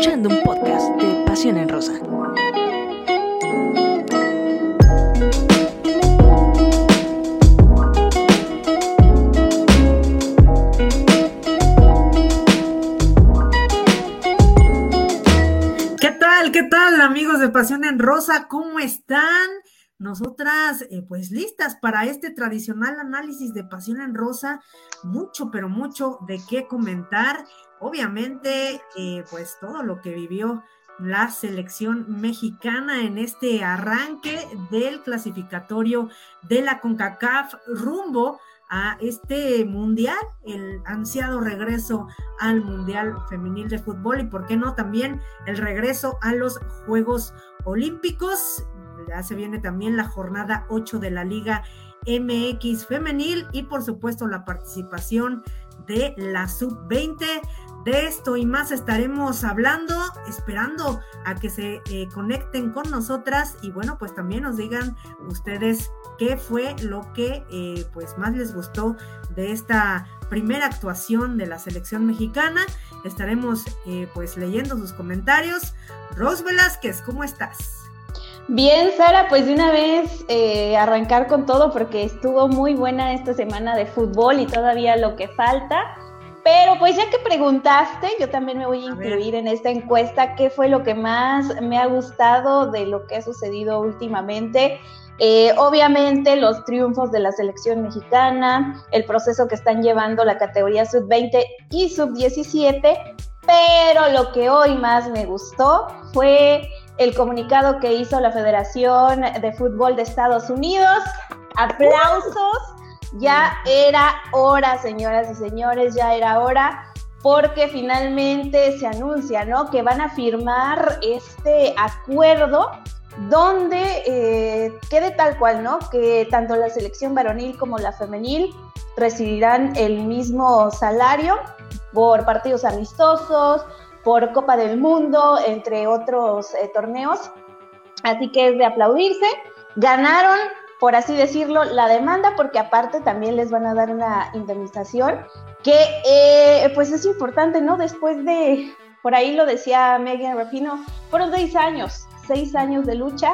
escuchando un podcast de Pasión en Rosa. ¿Qué tal? ¿Qué tal amigos de Pasión en Rosa? ¿Cómo están? Nosotras, eh, pues listas para este tradicional análisis de Pasión en Rosa, mucho, pero mucho de qué comentar. Obviamente, eh, pues todo lo que vivió la selección mexicana en este arranque del clasificatorio de la CONCACAF rumbo a este mundial, el ansiado regreso al Mundial Femenil de Fútbol y, por qué no, también el regreso a los Juegos Olímpicos ya se viene también la jornada 8 de la Liga MX femenil y por supuesto la participación de la sub-20. De esto y más estaremos hablando, esperando a que se eh, conecten con nosotras y bueno, pues también nos digan ustedes qué fue lo que eh, pues más les gustó de esta primera actuación de la selección mexicana. Estaremos eh, pues leyendo sus comentarios. Ros Velázquez, ¿cómo estás? Bien, Sara, pues de una vez arrancar con todo porque estuvo muy buena esta semana de fútbol y todavía lo que falta. Pero pues ya que preguntaste, yo también me voy a incluir en esta encuesta qué fue lo que más me ha gustado de lo que ha sucedido últimamente. Eh, obviamente los triunfos de la selección mexicana, el proceso que están llevando la categoría sub-20 y sub-17, pero lo que hoy más me gustó fue el comunicado que hizo la Federación de Fútbol de Estados Unidos. Aplausos. Ya era hora, señoras y señores, ya era hora, porque finalmente se anuncia, ¿no? Que van a firmar este acuerdo donde eh, quede tal cual, ¿no? Que tanto la selección varonil como la femenil recibirán el mismo salario por partidos amistosos, por Copa del Mundo, entre otros eh, torneos. Así que es de aplaudirse. Ganaron, por así decirlo, la demanda porque aparte también les van a dar una indemnización que eh, pues es importante, ¿no? Después de, por ahí lo decía Megan Rapino, fueron seis años, seis años de lucha,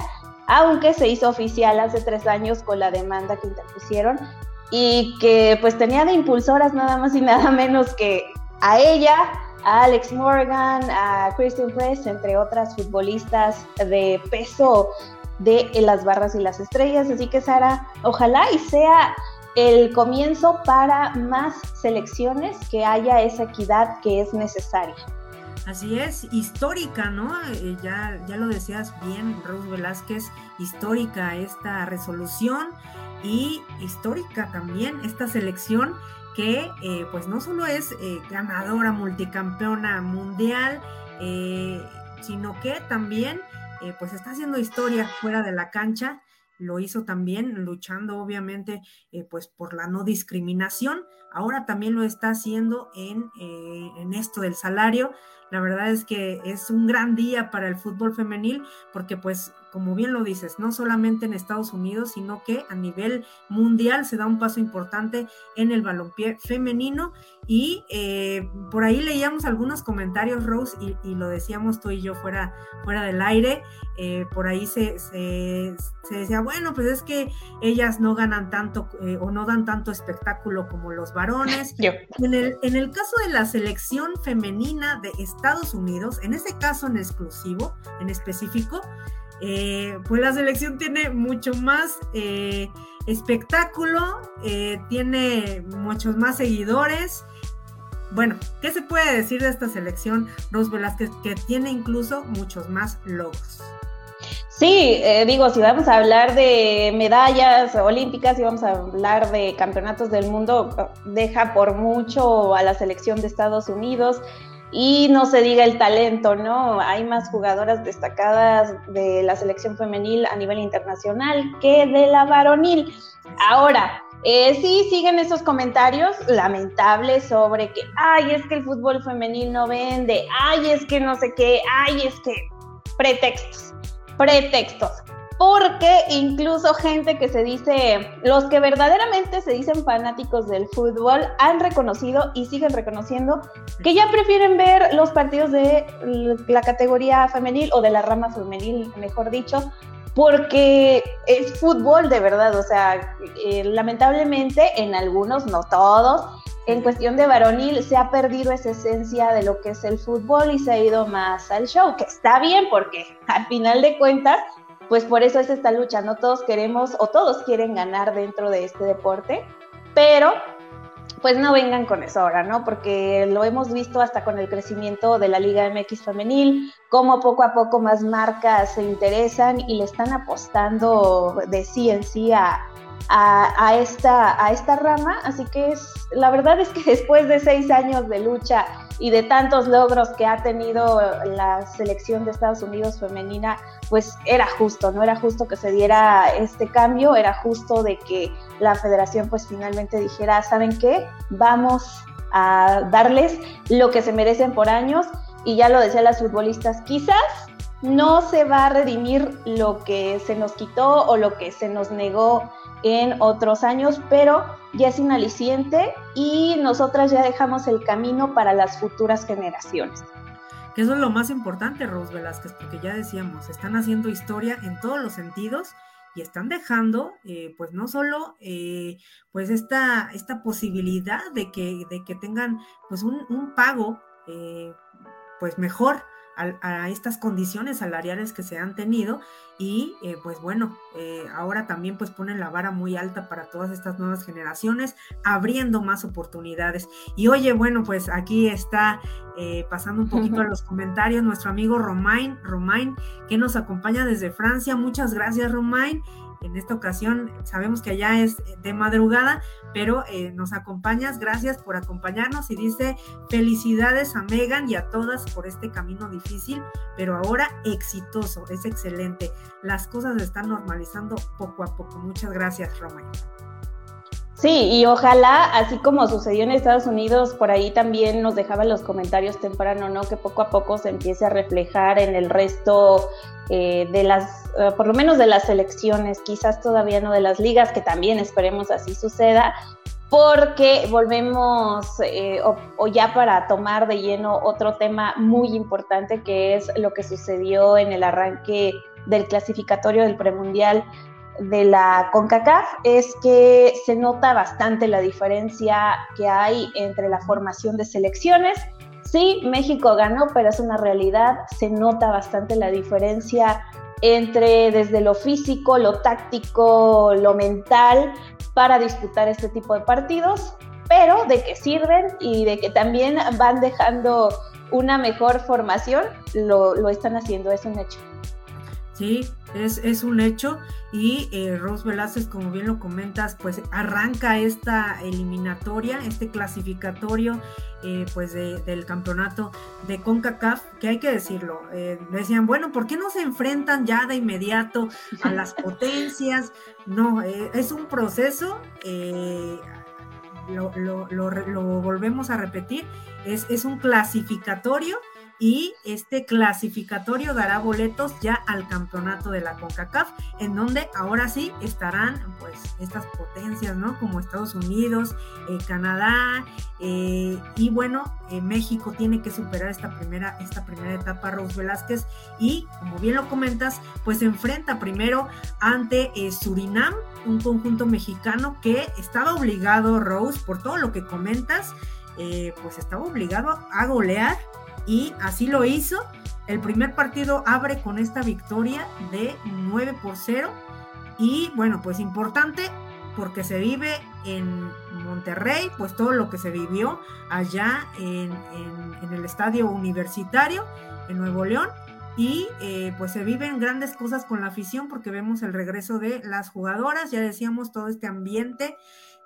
aunque se hizo oficial hace tres años con la demanda que interpusieron y que pues tenía de impulsoras nada más y nada menos que a ella, a Alex Morgan, a Christian Press, entre otras futbolistas de peso de las barras y las estrellas. Así que Sara, ojalá y sea el comienzo para más selecciones, que haya esa equidad que es necesaria. Así es, histórica, ¿no? Eh, ya, ya lo decías bien, Rose Velázquez, histórica esta resolución y histórica también esta selección que eh, pues no solo es eh, ganadora multicampeona mundial, eh, sino que también pues está haciendo historia fuera de la cancha, lo hizo también luchando obviamente pues por la no discriminación, ahora también lo está haciendo en, en esto del salario, la verdad es que es un gran día para el fútbol femenil porque pues como bien lo dices, no solamente en Estados Unidos, sino que a nivel mundial se da un paso importante en el balompié femenino. Y eh, por ahí leíamos algunos comentarios, Rose, y, lo decíamos tú y yo fuera, fuera del aire. Eh, por ahí se, se, decía, bueno, pues es que ellas no ganan tanto eh, o no dan tanto espectáculo como los varones. En, el, en el caso de la selección femenina de Estados Unidos, en ese caso en exclusivo, en específico, eh, pues la selección tiene mucho más eh, espectáculo, eh, tiene muchos más seguidores. Bueno, ¿qué se puede decir de esta selección, Ros que tiene incluso muchos más logos? Sí, digo, si vamos a hablar de medallas olímpicas, si vamos a hablar de campeonatos del mundo, deja por mucho a la selección de Estados Unidos. Y no se diga el talento, ¿no? Hay más jugadoras destacadas de la selección femenil a nivel internacional que de la varonil. Ahora, eh, sí siguen esos comentarios lamentables sobre que, ay, es que el fútbol femenil no vende, ay, es que no sé qué, ay, es que pretextos, pretextos. Porque incluso gente que se dice, los que verdaderamente se dicen fanáticos del fútbol, han reconocido y siguen reconociendo que ya prefieren ver los partidos de la categoría femenil o de la rama femenil, mejor dicho, porque es fútbol de verdad, o sea, eh, lamentablemente en algunos, no todos, en cuestión de varonil se ha perdido esa esencia de lo que es el fútbol y se ha ido más al show, que está bien porque al final de cuentas pues por eso es esta lucha, no todos queremos o todos quieren ganar dentro de este deporte, pero pues no vengan con eso ahora, ¿no? Porque lo hemos visto hasta con el crecimiento de la Liga MX femenil, cómo poco a poco más marcas se interesan y le están apostando de sí en sí a, a, esta, a esta rama. Así que es, la verdad es que después de seis años de lucha y de tantos logros que ha tenido la selección de Estados Unidos femenina, pues era justo, no era justo que se diera este cambio, era justo de que la federación pues finalmente dijera, ¿saben qué? Vamos a darles lo que se merecen por años y ya lo decían las futbolistas, quizás no se va a redimir lo que se nos quitó o lo que se nos negó en otros años, pero ya es un aliciente y nosotras ya dejamos el camino para las futuras generaciones. Eso es lo más importante, Rose Velázquez, porque ya decíamos, están haciendo historia en todos los sentidos y están dejando, eh, pues no solo, eh, pues esta, esta posibilidad de que, de que tengan, pues un, un pago, eh, pues mejor a, estas condiciones salariales que se han tenido y eh, pues bueno, eh, ahora también pues ponen la vara muy alta para todas estas nuevas generaciones, abriendo más oportunidades. Y oye, bueno, pues aquí está eh, pasando un poquito a los comentarios nuestro amigo Romain, Romain, que nos acompaña desde Francia. Muchas gracias, Romain. En esta ocasión sabemos que allá es de madrugada, pero eh, nos acompañas. Gracias por acompañarnos y dice felicidades a Megan y a todas por este camino difícil, pero ahora exitoso. Es excelente. Las cosas se están normalizando poco a poco. Muchas gracias, Romain. Sí, y ojalá, así como sucedió en Estados Unidos, por ahí también nos dejaban los comentarios temprano, ¿no? Que poco a poco se empiece a reflejar en el resto eh, de las, eh, por lo menos de las elecciones, quizás todavía no de las ligas, que también esperemos así suceda, porque volvemos, eh, o, ya para tomar de lleno otro tema muy importante que es lo que sucedió en el arranque del clasificatorio del premundial de la CONCACAF es que se nota bastante la diferencia que hay entre la formación de selecciones. Sí, México ganó, pero es una realidad, se nota bastante la diferencia entre desde lo físico, lo táctico, lo mental para disputar este tipo de partidos, pero de que sirven y de que también van dejando una mejor formación, lo, lo están haciendo, es un hecho. Sí, es, es un hecho y eh, Rose Velázquez, como bien lo comentas, pues arranca esta eliminatoria, este clasificatorio eh, pues del campeonato de CONCACAF, que hay que decirlo, eh, decían, bueno, ¿por qué no se enfrentan ya de inmediato a las potencias? No, es un proceso, lo, lo, lo, volvemos a repetir, es, es un clasificatorio y este clasificatorio dará boletos ya al campeonato de la CONCACAF, en donde ahora sí estarán pues estas potencias, ¿no? Como Estados Unidos, eh, Canadá eh, y bueno, eh, México tiene que superar esta primera, esta primera etapa, Rose Velázquez, y como bien lo comentas, pues se enfrenta primero ante Surinam, un conjunto mexicano que estaba obligado, Rose, por todo lo que comentas, pues estaba obligado a golear y así lo hizo. El primer partido abre con esta victoria de 9 por 0 y bueno, pues importante porque se vive en Monterrey, pues todo lo que se vivió allá en, el estadio universitario en Nuevo León. Y eh, pues se viven grandes cosas con la afición porque vemos el regreso de las jugadoras, ya decíamos todo este ambiente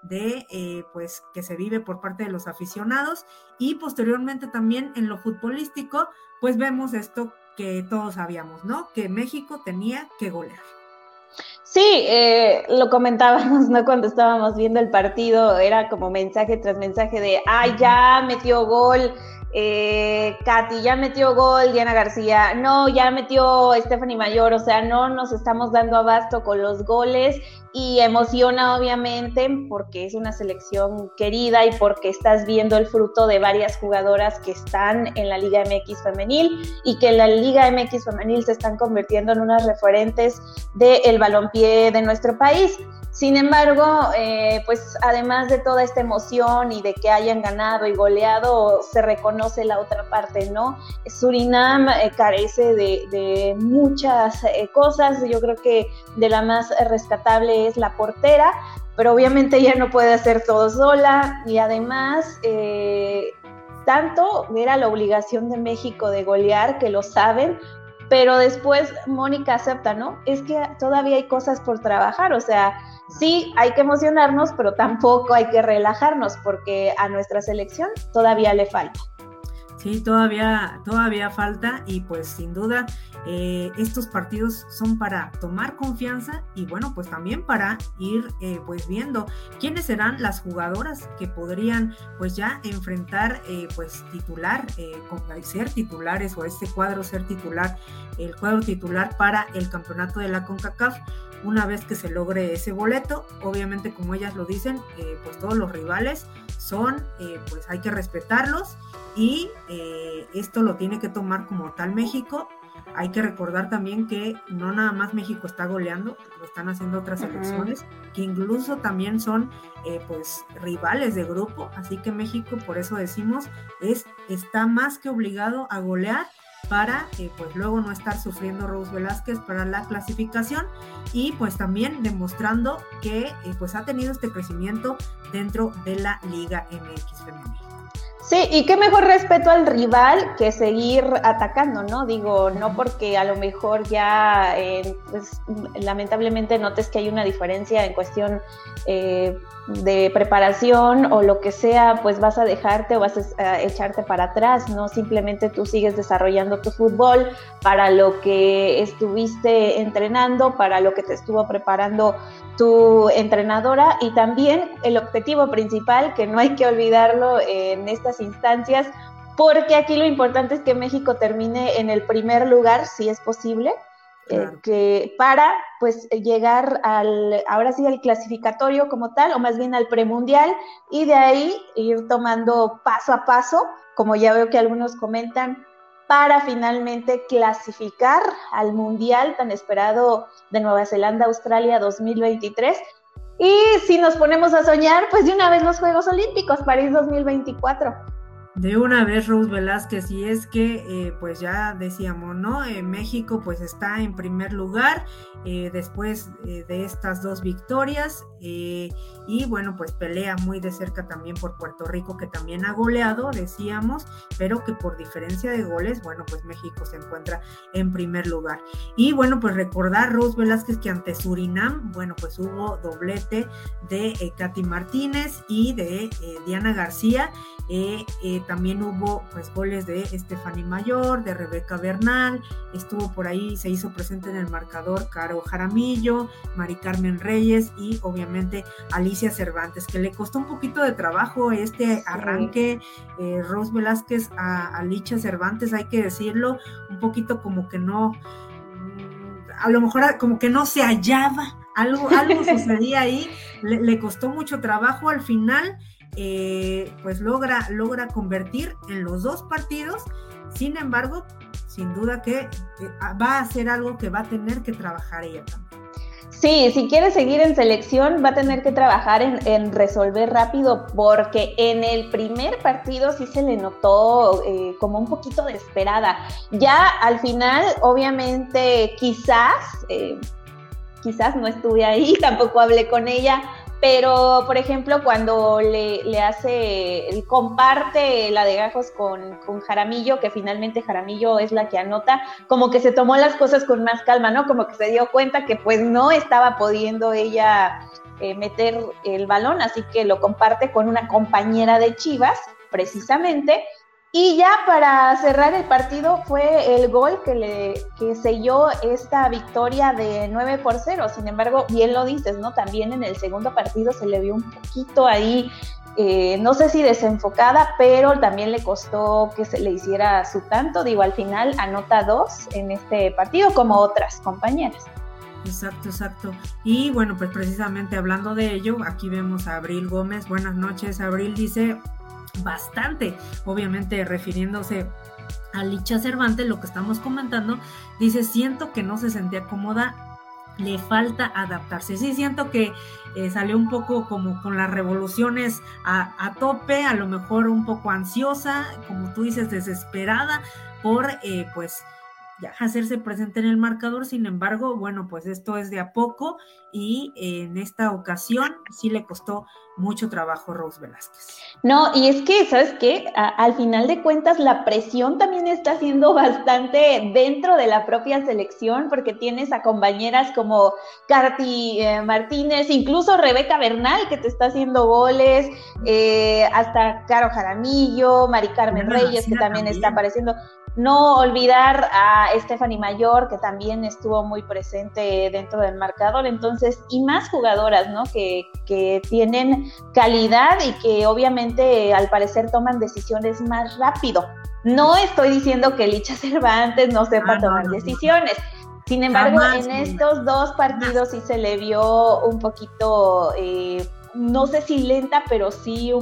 de eh, pues que se vive por parte de los aficionados y posteriormente también en lo futbolístico pues vemos esto que todos sabíamos, ¿no? Que México tenía que golear. Sí, eh, lo comentábamos, ¿no? Cuando estábamos viendo el partido, era como mensaje tras mensaje de, ay, ya metió gol eh, Katy ya metió gol, Diana García, no, ya metió Stephanie Mayor, o sea, no nos estamos dando abasto con los goles. Y emociona obviamente porque es una selección querida y porque estás viendo el fruto de varias jugadoras que están en la Liga MX femenil y que en la Liga MX femenil se están convirtiendo en unas referentes del balompié de nuestro país. Sin embargo, eh, pues además de toda esta emoción y de que hayan ganado y goleado, se reconoce la otra parte, ¿no? Surinam eh, carece de, muchas eh, cosas, yo creo que de la más rescatable es la portera, pero obviamente ella no puede hacer todo sola y además tanto era la obligación de México de golear, que lo saben, pero después Mónica acepta, ¿no? Es que todavía hay cosas por trabajar, o sea, sí hay que emocionarnos, pero tampoco hay que relajarnos porque a nuestra selección todavía le falta. Sí, todavía, todavía falta y pues sin duda eh, estos partidos son para tomar confianza y bueno, pues también para ir eh, pues viendo quiénes serán las jugadoras que podrían pues ya enfrentar eh, pues titular, ser titulares o este cuadro ser titular, el cuadro titular para el campeonato de la CONCACAF una vez que se logre ese boleto. Obviamente, como ellas lo dicen, pues todos los rivales son, pues hay que respetarlos y eh, esto lo tiene que tomar como tal México. Hay que recordar también que no nada más México está goleando, lo están haciendo otras selecciones que incluso también son eh, pues rivales de grupo, así que México, por eso decimos, es, está más que obligado a golear para eh, pues luego no estar sufriendo Rose Velázquez para la clasificación y pues también demostrando que pues ha tenido este crecimiento dentro de la Liga MX femenina. Sí, y qué mejor respeto al rival que seguir atacando, ¿no? Digo, no porque a lo mejor ya, eh, pues, lamentablemente notes que hay una diferencia en cuestión eh, de preparación o lo que sea, pues vas a dejarte o vas a echarte para atrás, ¿no? Simplemente tú sigues desarrollando tu fútbol para lo que estuviste entrenando, para lo que te estuvo preparando tu entrenadora y también el objetivo principal, que no hay que olvidarlo en estas instancias, porque aquí lo importante es que México termine en el primer lugar, si es posible, eh, que para pues llegar al, ahora sí, al clasificatorio como tal, o más bien al premundial, y de ahí ir tomando paso a paso, como ya veo que algunos comentan, para finalmente clasificar al mundial tan esperado de Nueva Zelanda, Australia 2023. Y si nos ponemos a soñar, pues de una vez los Juegos Olímpicos, París 2024 de una vez Rose Velázquez y es que eh, pues ya decíamos no eh, México pues está en primer lugar eh, después de estas dos victorias y bueno pues pelea muy de cerca también por Puerto Rico que también ha goleado decíamos pero que por diferencia de goles bueno pues México se encuentra en primer lugar. Y bueno pues recordar Rose Velázquez que ante Surinam bueno pues hubo doblete de Katy Martínez y de Diana García también hubo pues goles de Estefany Mayor, de Rebeca Bernal, estuvo por ahí, se hizo presente en el marcador Caro Jaramillo, Mari Carmen Reyes y obviamente Alicia Cervantes, que le costó un poquito de trabajo este arranque, eh, Rose Velázquez a Alicia Cervantes, hay que decirlo, un poquito como que no, a lo mejor como que no se hallaba, algo, algo sucedía ahí, le, le costó mucho trabajo al final eh, pues logra, logra convertir en los dos partidos. Sin embargo, sin duda que va a ser algo que va a tener que trabajar ella también. Sí, si quiere seguir en selección va a tener que trabajar en, resolver rápido porque en el primer partido sí se le notó eh, como un poquito desesperada. Ya al final, obviamente, quizás, eh, quizás no estuve ahí, tampoco hablé con ella, pero por ejemplo cuando le, hace, comparte la de gajos con, Jaramillo, que finalmente Jaramillo es la que anota, como que se tomó las cosas con más calma, ¿no? Como que se dio cuenta que pues no estaba pudiendo ella eh, meter el balón, así que lo comparte con una compañera de Chivas, precisamente, y ya para cerrar el partido fue el gol que le que selló esta victoria de 9 por 0. Sin embargo, bien lo dices, ¿no? También en el segundo partido se le vio un poquito ahí eh, no sé si desenfocada, pero también le costó que se le hiciera su tanto. Digo, al final anota dos en este partido, como otras compañeras. Exacto, exacto. Y bueno, pues precisamente hablando de ello, aquí vemos a Abril Gómez. Buenas noches, Abril dice bastante, obviamente refiriéndose a Licha Cervantes, lo que estamos comentando, dice, siento que no se sentía cómoda le falta adaptarse. Sí, siento que eh, salió un poco como con las revoluciones a, tope, a lo mejor un poco ansiosa, como tú dices, desesperada por, eh, pues, ya hacerse presente en el marcador. Sin embargo, bueno, pues esto es de a poco y en esta ocasión sí le costó mucho trabajo Rose Velázquez. No, y es que, ¿sabes qué? al final de cuentas, la presión también está siendo bastante dentro de la propia selección, porque tienes a compañeras como Carti eh, Martínez, incluso Rebeca Bernal, que te está haciendo goles, eh, hasta Caro Jaramillo, Mari Carmen Reyes, que también, está apareciendo. No olvidar a Stephanie Mayor, que también estuvo muy presente dentro del marcador, entonces, y más jugadoras, ¿no? Que, que tienen calidad y que obviamente al parecer toman decisiones más rápido. No estoy diciendo que Licha Cervantes no sepa ah, tomar decisiones. Sin embargo, en estos dos partidos sí se le vio un poquito, eh, no sé si lenta, pero sí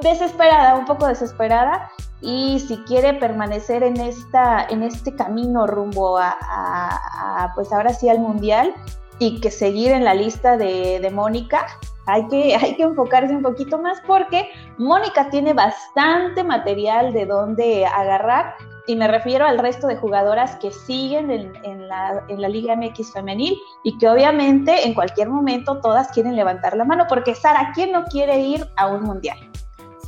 desesperada, un poco desesperada. Y si quiere permanecer en esta, en este camino rumbo a, pues ahora sí al mundial y que seguir en la lista de, Mónica, hay que, hay que enfocarse un poquito más porque Mónica tiene bastante material de donde agarrar y me refiero al resto de jugadoras que siguen en, la, Liga MX femenil y que obviamente en cualquier momento todas quieren levantar la mano porque Sara, ¿quién no quiere ir a un mundial?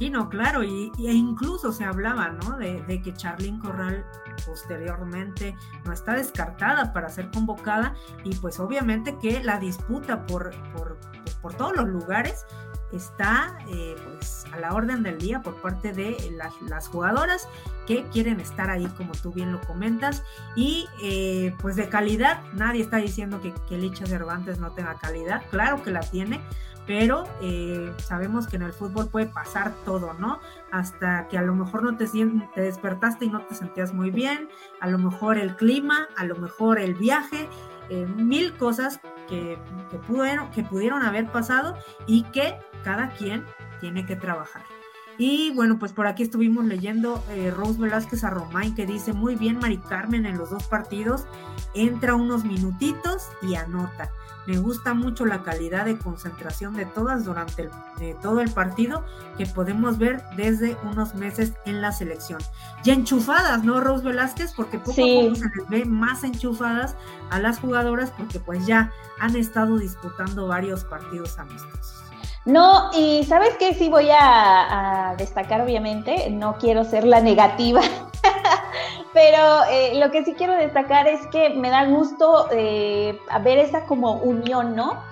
Sí, no, claro, y, e incluso se hablaba, ¿no? De, de, que Charlene Corral posteriormente no está descartada para ser convocada y pues obviamente que la disputa por, por por todos los lugares está eh, pues a la orden del día por parte de las, jugadoras que quieren estar ahí como tú bien lo comentas y eh, pues de calidad nadie está diciendo que, que Licha Cervantes no tenga calidad claro que la tiene pero eh, sabemos que en el fútbol puede pasar todo, ¿no? Hasta que a lo mejor no te, te despertaste y no te sentías muy bien, a lo mejor el clima, a lo mejor el viaje, mil cosas que, pudieron, que pudieron haber pasado y que cada quien tiene que trabajar. Y bueno, pues por aquí estuvimos leyendo eh, Rose Velázquez a Romain que dice muy bien Mari Carmen en los dos partidos, entra unos minutitos y anota. Me gusta mucho la calidad de concentración de todas durante todo el partido que podemos ver desde unos meses en la selección. Y enchufadas, ¿no, Rose Velázquez? Porque poco a poco se les ve más enchufadas a las jugadoras porque pues ya han estado disputando varios partidos amistosos. No, y sabes que sí voy a, destacar, obviamente, no quiero ser la negativa, pero eh, lo que sí quiero destacar es que me da gusto eh, ver esa como unión, ¿no?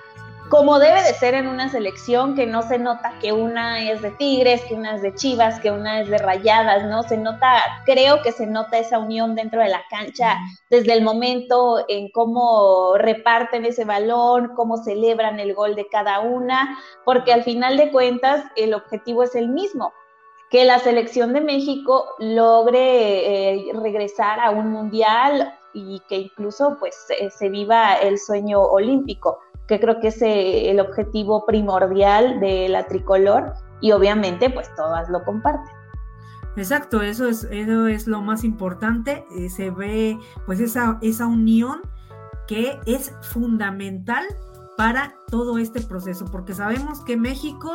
Como debe de ser en una selección que no se nota que una es de Tigres, que una es de Chivas, que una es de Rayadas, ¿no? Se nota, creo que se nota esa unión dentro de la cancha desde el momento en cómo reparten ese balón, cómo celebran el gol de cada una, porque al final de cuentas el objetivo es el mismo, que la selección de México logre eh, regresar a un mundial y que incluso pues se viva el sueño olímpico que creo que es eh, el objetivo primordial de la tricolor y obviamente pues todas lo comparten. Exacto, eso es, eso es lo más importante, eh, se ve pues esa, esa unión que es fundamental para todo este proceso, porque sabemos que México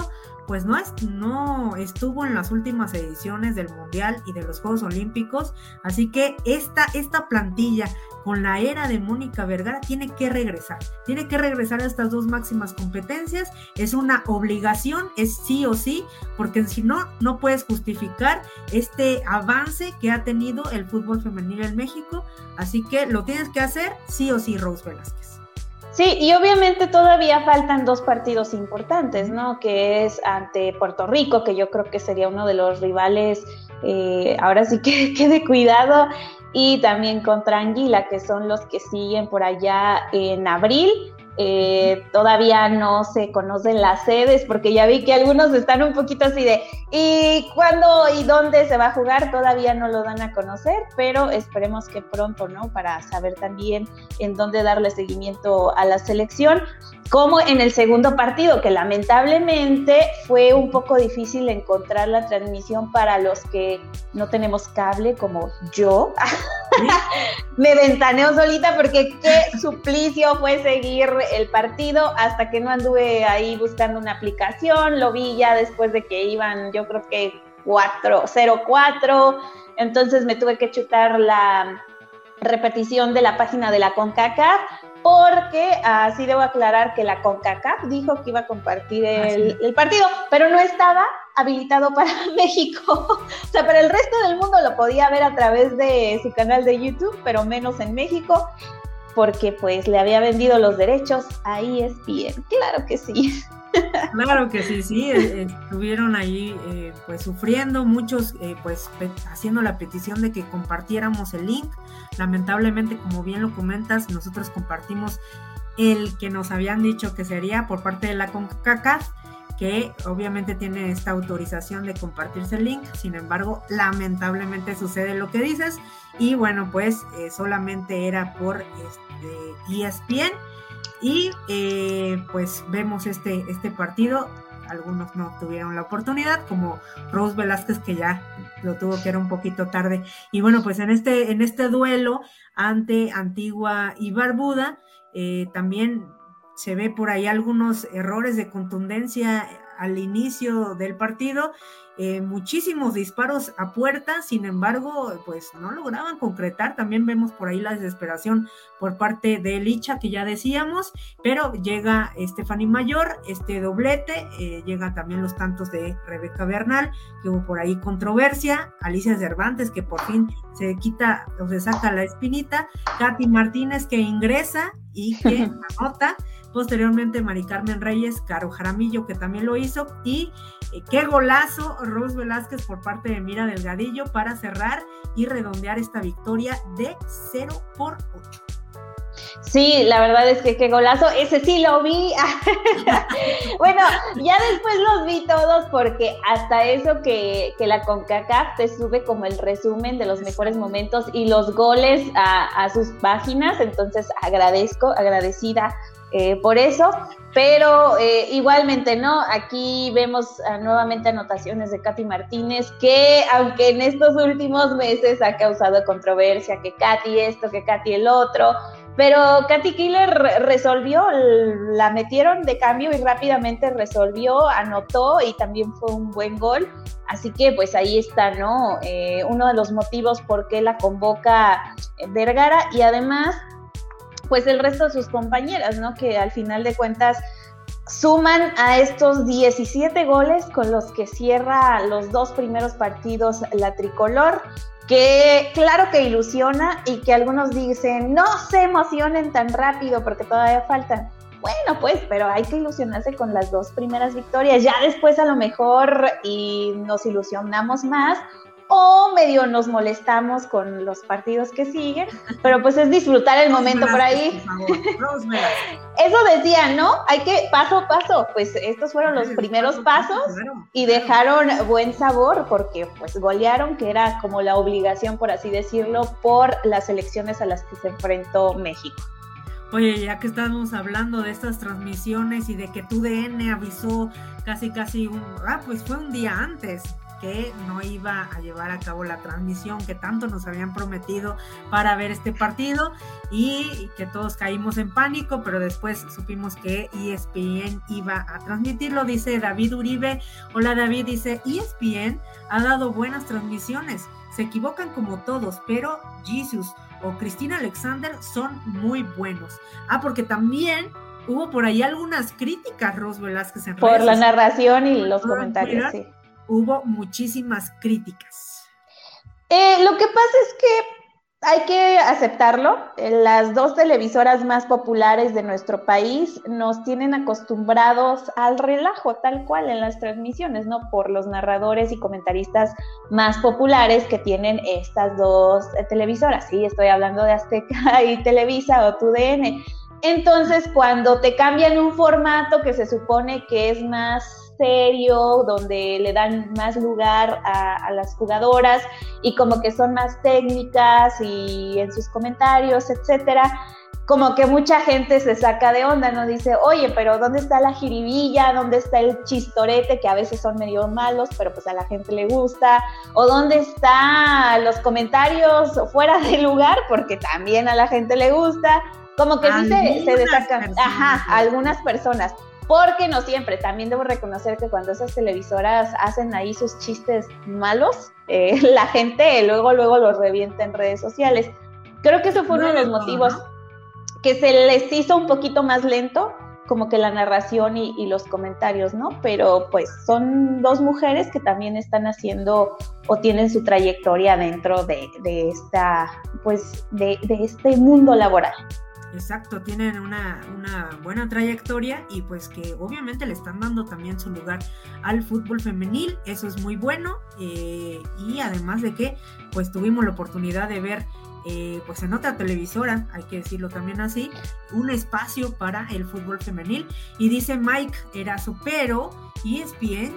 pues no, es, no estuvo en las últimas ediciones del Mundial y de los Juegos Olímpicos, así que esta, esta plantilla con la era de Mónica Vergara tiene que regresar, tiene que regresar a estas dos máximas competencias, es una obligación, es sí o sí, porque si no, no puedes justificar este avance que ha tenido el fútbol femenil en México, así que lo tienes que hacer sí o sí, Rose Velázquez. Sí, y obviamente todavía faltan dos partidos importantes, ¿no? Que es ante Puerto Rico, que yo creo que sería uno de los rivales, eh, ahora sí que quede cuidado, y también contra Anguila, que son los que siguen por allá en abril. Eh, todavía no se conocen las sedes porque ya vi que algunos están un poquito así de ¿y cuándo y dónde se va a jugar? Todavía no lo dan a conocer, pero esperemos que pronto, ¿no? Para saber también en dónde darle seguimiento a la selección como en el segundo partido, que lamentablemente fue un poco difícil encontrar la transmisión para los que no tenemos cable como yo. Me ventaneo solita porque qué suplicio fue seguir el partido hasta que no anduve ahí buscando una aplicación, lo vi ya después de que iban, yo creo que 4, 0-4, entonces me tuve que chutar la repetición de la página de la CONCACAF porque así debo aclarar que la CONCACAF dijo que iba a compartir ah, el, partido, pero no estaba habilitado para México. o sea, para el resto del mundo lo podía ver a través de su canal de YouTube, pero menos en México, porque pues le había vendido los derechos a ESPN. Claro que sí. Claro que sí, sí, eh, estuvieron ahí eh, pues sufriendo, muchos eh, pues haciendo la petición de que compartiéramos el link. Lamentablemente, como bien lo comentas, nosotros compartimos el que nos habían dicho que sería por parte de la CONCACAF, que obviamente tiene esta autorización de compartirse el link, sin embargo, lamentablemente sucede lo que dices y bueno, pues solamente era por este, ESPN y eh, pues vemos este, este partido. Algunos no tuvieron la oportunidad, como Rose Velázquez, que ya lo tuvo que era un poquito tarde. Y bueno, pues en este, en este duelo ante Antigua y Barbuda, eh, también se ve por ahí algunos errores de contundencia al inicio del partido eh, muchísimos disparos a puerta, sin embargo, pues no lograban concretar. También vemos por ahí la desesperación por parte de Licha, que ya decíamos, pero llega Stephanie Mayor, este doblete, eh, llega también los tantos de Rebeca Bernal, que hubo por ahí controversia, Alicia Cervantes, que por fin se quita o se saca la espinita, Katy Martínez, que ingresa y que anota. Posteriormente, Mari Carmen Reyes, Caro Jaramillo, que también lo hizo, y eh, qué golazo Rose Velázquez por parte de Mira Delgadillo para cerrar y redondear esta victoria de 0 por 8. Sí, la verdad es que qué golazo, ese sí lo vi. bueno, ya después los vi todos porque hasta eso que, que, la CONCACAF te sube como el resumen de los mejores momentos y los goles a, a sus páginas, entonces agradezco, agradecida eh, por eso, pero eh, igualmente, ¿no? Aquí vemos ah, nuevamente anotaciones de Katy Martínez, que aunque en estos últimos meses ha causado controversia, que Katy esto, que Katy el otro, pero Katy Killer resolvió, la metieron de cambio y rápidamente resolvió, anotó y también fue un buen gol. Así que pues ahí está, ¿no? Eh, uno de los motivos por qué la convoca Vergara y además pues el resto de sus compañeras, ¿no? Que al final de cuentas suman a estos 17 goles con los que cierra los dos primeros partidos la tricolor, que claro que ilusiona y que algunos dicen, no se emocionen tan rápido porque todavía faltan. Bueno, pues, pero hay que ilusionarse con las dos primeras victorias. Ya después a lo mejor y nos ilusionamos más o medio nos molestamos con los partidos que siguen, pero pues es disfrutar el momento por ahí. Eso decía, ¿no? Hay que paso a paso, pues estos fueron los primeros pasos y dejaron buen sabor porque pues golearon, que era como la obligación, por así decirlo, por las elecciones a las que se enfrentó México. Oye, ya que estamos hablando de estas transmisiones y de que tu DN avisó casi casi un, ah, pues fue un día antes, que no iba a llevar a cabo la transmisión que tanto nos habían prometido para ver este partido y que todos caímos en pánico, pero después supimos que ESPN iba a transmitirlo, dice David Uribe. Hola David, dice ESPN ha dado buenas transmisiones, se equivocan como todos, pero Jesus o Cristina Alexander son muy buenos. Ah, porque también hubo por ahí algunas críticas, Ros Velázquez, en Por la narración y los comentarios, sí hubo muchísimas críticas. Eh, lo que pasa es que hay que aceptarlo. Las dos televisoras más populares de nuestro país nos tienen acostumbrados al relajo, tal cual en las transmisiones, ¿no? Por los narradores y comentaristas más populares que tienen estas dos televisoras. Sí, estoy hablando de Azteca y Televisa o TUDN Entonces, cuando te cambian un formato que se supone que es más serio, donde le dan más lugar a, las jugadoras y como que son más técnicas y en sus comentarios, etcétera, como que mucha gente se saca de onda, ¿no? Dice, oye, pero ¿dónde está la jiribilla? ¿Dónde está el chistorete? Que a veces son medio malos, pero pues a la gente le gusta. ¿O dónde están los comentarios fuera de lugar? Porque también a la gente le gusta. Como que sí se, se desacan. Ajá, algunas personas porque no siempre, también debo reconocer que cuando esas televisoras hacen ahí sus chistes malos, eh, la gente luego, luego los revienta en redes sociales. Creo que eso fue uno de los motivos que se les hizo un poquito más lento, como que la narración y, los comentarios, ¿no? Pero pues son dos mujeres que también están haciendo o tienen su trayectoria dentro de, esta, pues, de este mundo laboral. Exacto, tienen una, buena trayectoria y pues que obviamente le están dando también su lugar al fútbol femenil, eso es muy bueno eh, y además de que pues tuvimos la oportunidad de ver eh, pues en otra televisora, hay que decirlo también así, un espacio para el fútbol femenil y dice Mike Erazo, pero ESPN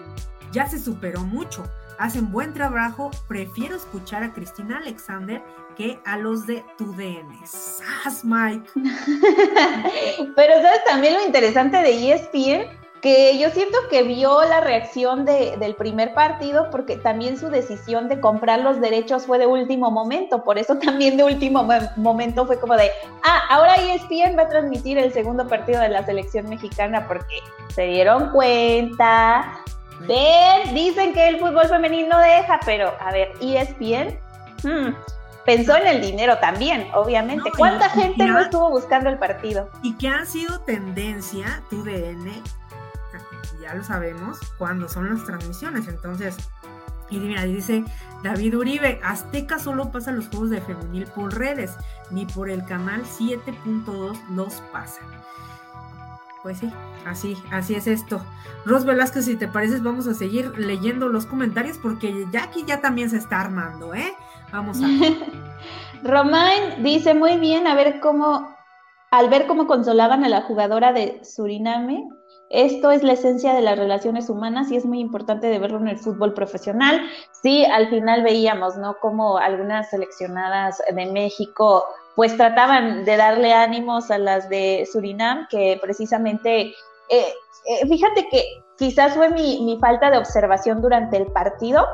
ya se superó mucho hacen buen trabajo. Prefiero escuchar a Cristina Alexander que a los de tu DN. ¡Sas, Mike! Pero sabes también lo interesante de ESPN, que yo siento que vio la reacción del primer partido porque también su decisión de comprar los derechos fue de último momento, por eso también de último momento fue como de, ah, ahora ESPN va a transmitir el segundo partido de la selección mexicana porque se dieron cuenta Ven, dicen que el fútbol femenino deja, pero a ver, ESPN hmm, pensó en el dinero también, obviamente. ¿Cuánta gente no estuvo buscando el partido? Y que ha sido tendencia, tu DN, ya lo sabemos, cuando son las transmisiones. Entonces, y mira, dice David Uribe, Azteca solo pasa los juegos de femenil por redes, ni por el canal 7.2 los pasa. Pues sí, así, así es esto. Ros Velázquez, si te pareces, vamos a seguir leyendo los comentarios porque ya aquí ya también se está armando, ¿eh? Vamos a Romain dice muy bien, a ver cómo, al ver cómo consolaban a la jugadora de Suriname, esto es la esencia de las relaciones humanas y es muy importante de verlo en el fútbol profesional. Sí, al final veíamos, ¿no? Como algunas seleccionadas de México pues trataban de darle ánimos a las de Surinam, que precisamente, eh, eh, fíjate que quizás fue mi, mi, falta de observación durante el partido,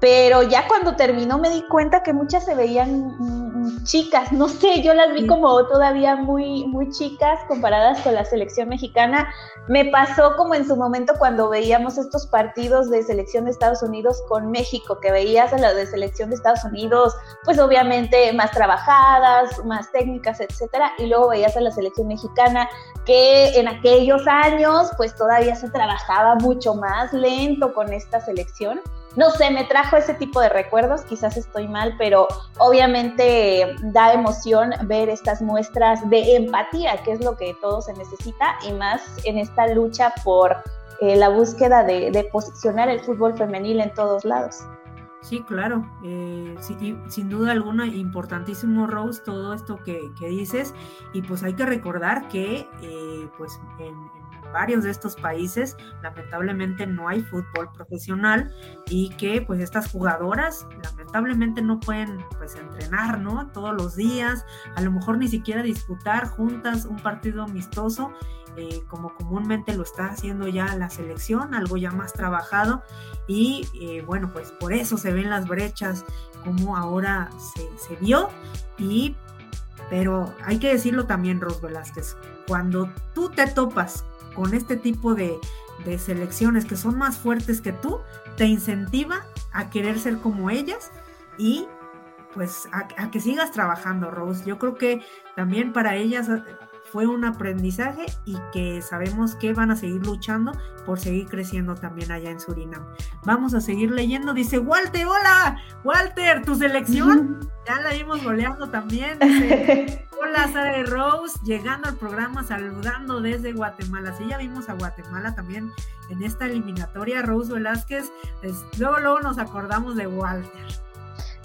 pero ya cuando terminó me di cuenta que muchas se veían mm, chicas, no sé, yo las vi como todavía muy, muy chicas comparadas con la selección mexicana. Me pasó como en su momento cuando veíamos estos partidos de selección de Estados Unidos con México, que veías a las de selección de Estados Unidos, pues obviamente más trabajadas, más técnicas, etcétera, y luego veías a la selección mexicana que en aquellos años pues todavía se trabajaba mucho más lento con esta selección no sé, me trajo ese tipo de recuerdos, quizás estoy mal, pero obviamente da emoción ver estas muestras de empatía, que es lo que todo se necesita, y más en esta lucha por eh, la búsqueda de, posicionar el fútbol femenil en todos lados. Sí, claro, eh, sin duda alguna, importantísimo, Rose, todo esto que, dices, y pues hay que recordar que eh, pues en varios de estos países lamentablemente no hay fútbol profesional y que pues estas jugadoras lamentablemente no pueden pues entrenar, ¿no? Todos los días, a lo mejor ni siquiera disputar juntas un partido amistoso eh, como comúnmente lo está haciendo ya la selección, algo ya más trabajado y eh, bueno, pues por eso se ven las brechas como ahora se, vio y pero hay que decirlo también, Ros Velázquez, cuando tú te topas con este tipo de, selecciones que son más fuertes que tú, te incentiva a querer ser como ellas y pues a, a, que sigas trabajando, Rose. Yo creo que también para ellas fue un aprendizaje y que sabemos que van a seguir luchando por seguir creciendo también allá en Surinam. Vamos a seguir leyendo, dice Walter, hola, Walter, tu selección, ya la vimos goleando también. hola Sara Rose, llegando al programa, saludando desde Guatemala. Sí, ya vimos a Guatemala también en esta eliminatoria, Rose Velázquez, luego, luego nos acordamos de Walter.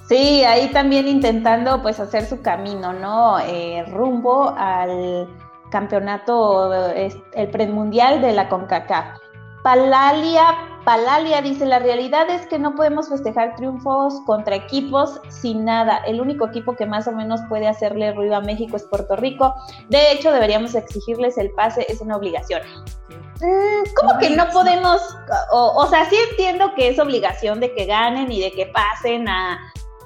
Sí, ahí también intentando pues hacer su camino, ¿no? Eh, rumbo al campeonato, el premundial de la CONCACAF. Palalia, Palalia dice, la realidad es que no podemos festejar triunfos contra equipos sin nada. El único equipo que más o menos puede hacerle ruido a México es Puerto Rico. De hecho, deberíamos exigirles el pase, es una obligación. Mm, ¿Cómo que no podemos? O, sea, sí entiendo que es obligación de que ganen y de que pasen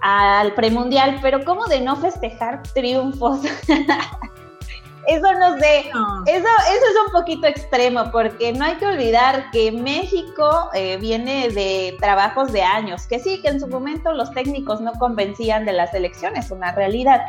al premundial, pero ¿cómo de no festejar triunfos? Eso no sé, Eso, eso es un poquito extremo porque no hay que olvidar que México eh, viene de trabajos de años, que sí, que en su momento los técnicos no convencían de las elecciones, una realidad,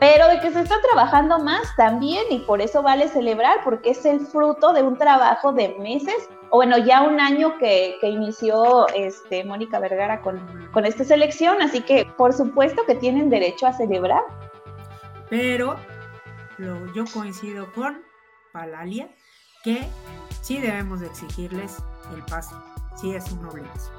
pero de que se está trabajando más también y por eso vale celebrar porque es el fruto de un trabajo de meses o bueno, ya un año que, inició este, Mónica Vergara con, esta selección, así que por supuesto que tienen derecho a celebrar. Pero yo coincido con Palalia que sí debemos de exigirles el paso, sí es un obligación.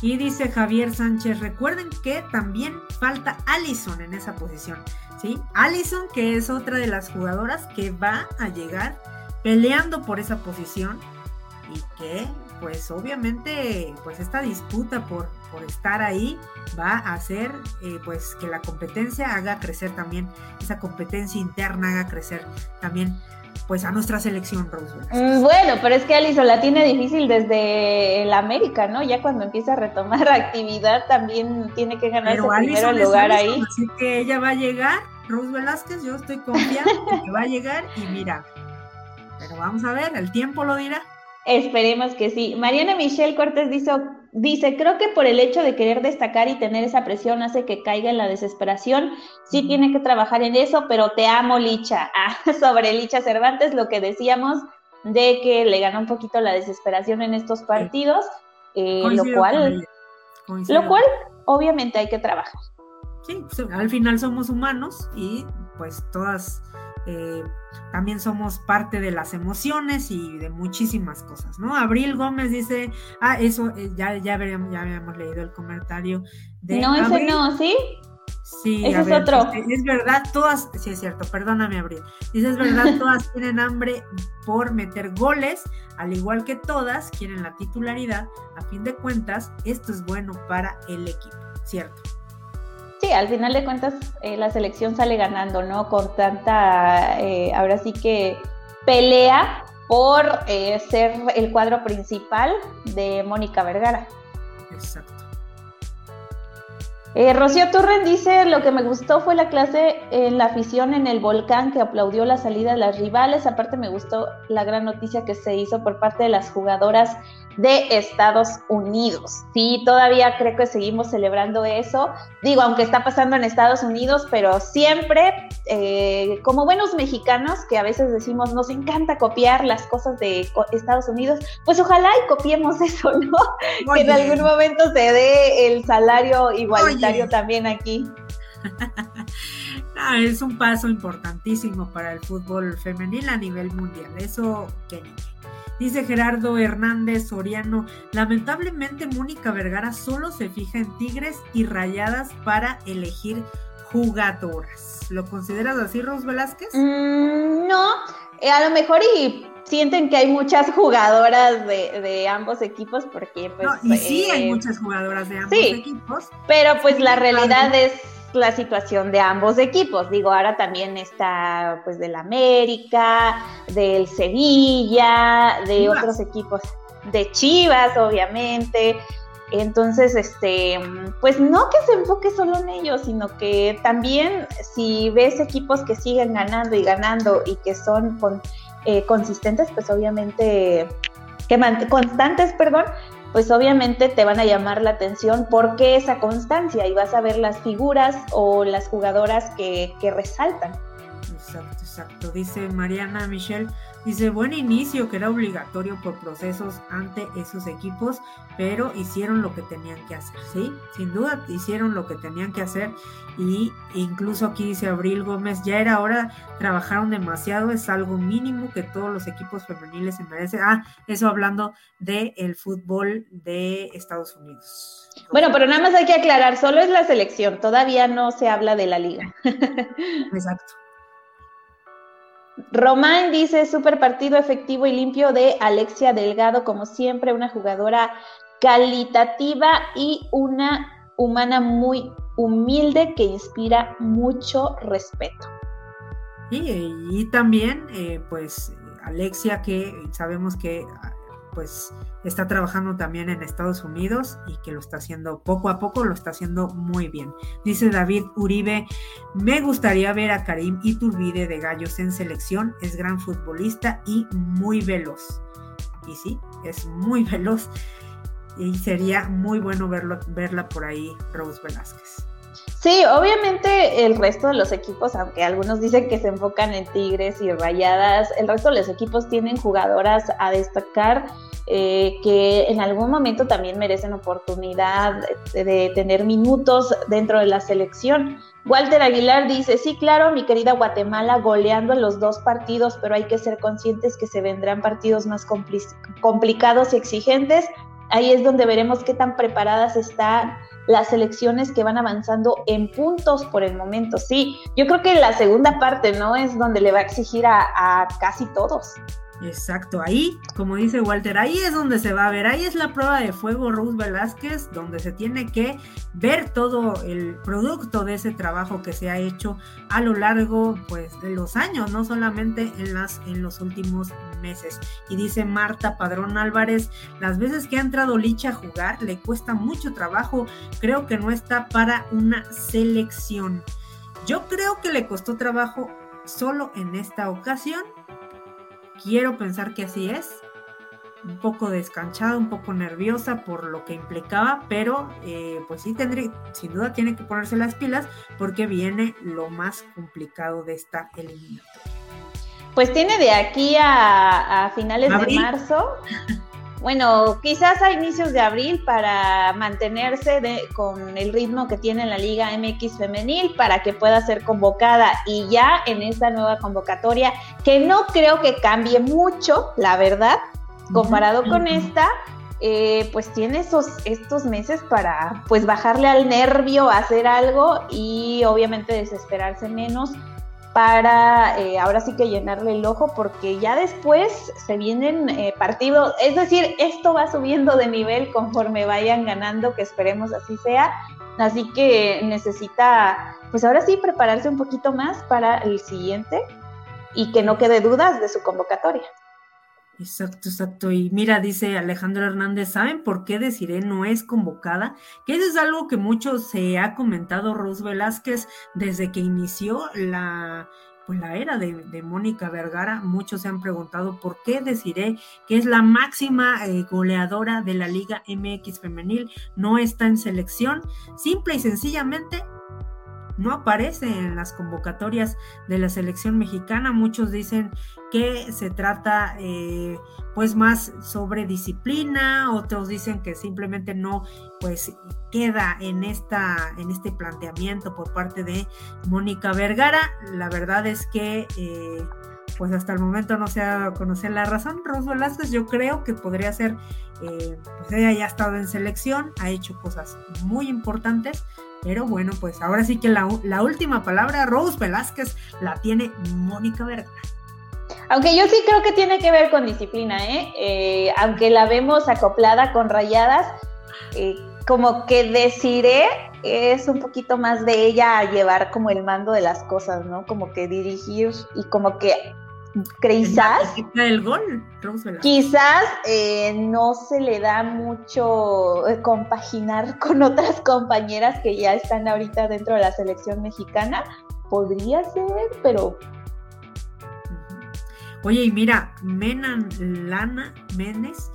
Y dice Javier Sánchez, recuerden que también falta Allison en esa posición, ¿sí? Allison que es otra de las jugadoras que va a llegar peleando por esa posición y que pues obviamente pues esta disputa por, por estar ahí va a hacer eh, pues que la competencia haga crecer también, esa competencia interna haga crecer también pues a nuestra selección Roosevelt. Mm, bueno, pero es que Alison la tiene difícil desde el América, ¿no? Ya cuando empieza a retomar actividad también tiene que ganar su primer lugar ahí. Así que ella va a llegar, Rose Velázquez, yo estoy confiando que va a llegar y mira, pero vamos a ver, el tiempo lo dirá. Esperemos que sí. Mariana Michelle Cortés dice, dice, creo que por el hecho de querer destacar y tener esa presión hace que caiga en la desesperación. Sí tiene que trabajar en eso, pero te amo, Licha. Ah, sobre Licha Cervantes, lo que decíamos de que le gana un poquito la desesperación en estos partidos, eh, lo cual, lo cual obviamente hay que trabajar. Sí, pues, al final somos humanos y pues todas eh, también somos parte de las emociones y de muchísimas cosas, ¿no? Abril Gómez dice, ah, eso, eh, ya, ya, veremos, ya habíamos leído el comentario de... No, ese no, ¿sí? Sí, ese es otro. Es, verdad, todas, sí es cierto, perdóname Abril. Dice, es verdad, todas tienen hambre por meter goles, al igual que todas quieren la titularidad. A fin de cuentas, esto es bueno para el equipo, ¿cierto? Sí, al final de cuentas eh, la selección sale ganando, ¿no? Con tanta, eh, ahora sí que pelea por eh, ser el cuadro principal de Mónica Vergara. Exacto. Rocío Turren dice, lo que me gustó fue la clase en la afición en el volcán que aplaudió la salida de las rivales. Aparte me gustó la gran noticia que se hizo por parte de las jugadoras de Estados Unidos. Sí, todavía creo que seguimos celebrando eso. Digo, aunque está pasando en Estados Unidos, pero siempre, eh, como buenos mexicanos, que a veces decimos, nos encanta copiar las cosas de Estados Unidos, pues ojalá y copiemos eso, ¿no? Que en algún momento se dé el salario igualitario también aquí. Ah, es un paso importantísimo para el fútbol femenil a nivel mundial. Eso que Dice Gerardo Hernández Soriano, lamentablemente Mónica Vergara solo se fija en tigres y rayadas para elegir jugadoras. ¿Lo consideras así, Ros Velázquez? Mm, no, eh, a lo mejor y sienten que hay muchas jugadoras de, ambos equipos porque pues... y sí hay eh, muchas jugadoras de ambos equipos. Pero pues la realidad es la situación de ambos equipos. Digo, ahora también está pues del América, del Sevilla, de otros equipos, de Chivas, obviamente. Entonces, este, pues no que se enfoque solo en ellos, sino que también si ves equipos que siguen ganando y ganando y que son con, eh, consistentes, pues obviamente, que constantes, perdón, pues obviamente te van a llamar la atención porque esa constancia y vas a ver las figuras o las jugadoras que, que resaltan. Exacto, exacto. Dice Mariana Michelle, dice, buen inicio que era obligatorio por procesos ante esos equipos, pero hicieron lo que tenían que hacer, ¿sí? Sin duda hicieron lo que tenían que hacer y incluso aquí dice Abril Gómez, ya era hora, trabajaron demasiado, es algo mínimo que todos los equipos femeniles se merecen. Ah, eso hablando del el fútbol de Estados Unidos. Bueno, pero nada más hay que aclarar, solo es la selección, todavía no se habla de la liga. Exacto. Román dice, super partido efectivo y limpio de Alexia Delgado, como siempre, una jugadora calitativa y una humana muy humilde que inspira mucho respeto. Y, también, eh, pues, Alexia, que sabemos que pues está trabajando también en Estados Unidos y que lo está haciendo poco a poco, lo está haciendo muy bien. Dice David Uribe, me gustaría ver a Karim Iturbide de Gallos en selección, es gran futbolista y muy veloz. Y sí, es muy veloz y sería muy bueno verlo, verla por ahí, Rose Velázquez. Sí, obviamente el resto de los equipos, aunque algunos dicen que se enfocan en Tigres y Rayadas, el resto de los equipos tienen jugadoras a destacar eh, que en algún momento también merecen oportunidad de, tener minutos dentro de la selección. Walter Aguilar dice, sí, claro, mi querida Guatemala goleando en los dos partidos, pero hay que ser conscientes que se vendrán partidos más complicados y exigentes. Ahí es donde veremos qué tan preparadas están las elecciones que van avanzando en puntos por el momento. Sí, yo creo que la segunda parte, ¿no? Es donde le va a exigir a, casi todos. Exacto, ahí, como dice Walter, ahí es donde se va a ver, ahí es la prueba de fuego Ruth Velázquez, donde se tiene que ver todo el producto de ese trabajo que se ha hecho a lo largo pues de los años, no solamente en las en los últimos meses. Y dice Marta Padrón Álvarez, las veces que ha entrado Licha a jugar le cuesta mucho trabajo, creo que no está para una selección. Yo creo que le costó trabajo solo en esta ocasión Quiero pensar que así es. Un poco descanchada, un poco nerviosa por lo que implicaba, pero eh, pues sí tendría, sin duda tiene que ponerse las pilas porque viene lo más complicado de esta eliminatoria. Pues tiene de aquí a, finales de marzo bueno, quizás a inicios de abril para mantenerse con el ritmo que tiene la Liga MX femenil para que pueda ser convocada y ya en esta nueva convocatoria, que no creo que cambie mucho, la verdad, comparado con esta, eh, pues tiene esos, estos meses para pues bajarle al nervio, hacer algo y obviamente desesperarse menos para eh, ahora sí que llenarle el ojo porque ya después se vienen eh, partidos, es decir, esto va subiendo de nivel conforme vayan ganando, que esperemos así sea, así que necesita, pues ahora sí, prepararse un poquito más para el siguiente y que no quede dudas de su convocatoria. Exacto, exacto. Y mira, dice Alejandro Hernández, ¿saben por qué Desiree no es convocada? Que eso es algo que mucho se ha comentado Rose Velázquez desde que inició la, pues la era de, Mónica Vergara. Muchos se han preguntado por qué Desiree, que es la máxima eh, goleadora de la Liga MX femenil, no está en selección. Simple y sencillamente no aparece en las convocatorias de la selección mexicana. Muchos dicen que se trata eh, pues más sobre disciplina, otros dicen que simplemente no pues queda en esta en este planteamiento por parte de Mónica Vergara. La verdad es que eh, pues hasta el momento no se ha dado a conocer la razón. Ros Velázquez yo creo que podría ser, eh, pues ella ya ha estado en selección, ha hecho cosas muy importantes, pero bueno, pues ahora sí que la, última palabra, Rose Velázquez, la tiene Mónica Vergara. Aunque yo sí creo que tiene que ver con disciplina, ¿eh? eh aunque la vemos acoplada con rayadas, eh, como que deciré es un poquito más de ella a llevar como el mando de las cosas, ¿no? Como que dirigir y como que quizás el gol, quizás eh, no se le da mucho eh, compaginar con otras compañeras que ya están ahorita dentro de la selección mexicana. Podría ser pero oye y mira Menan Lana Menes